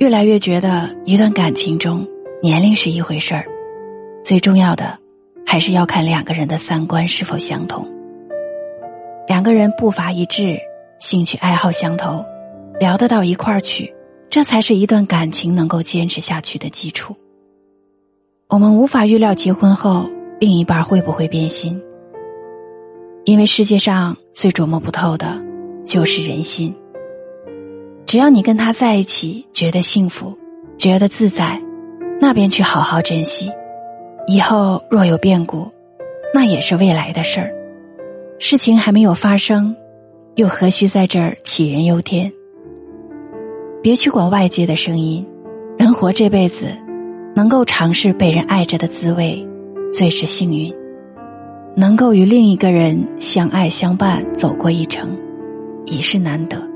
越来越觉得，一段感情中，年龄是一回事儿，最重要的，还是要看两个人的三观是否相同。两个人步伐一致，兴趣爱好相投，聊得到一块儿去，这才是一段感情能够坚持下去的基础。我们无法预料结婚后另一半会不会变心，因为世界上最琢磨不透的，就是人心。只要你跟他在一起，觉得幸福，觉得自在，那便去好好珍惜。以后若有变故，那也是未来的事儿。事情还没有发生，又何须在这儿杞人忧天？别去管外界的声音。人活这辈子，能够尝试被人爱着的滋味，最是幸运。能够与另一个人相爱相伴走过一程，已是难得。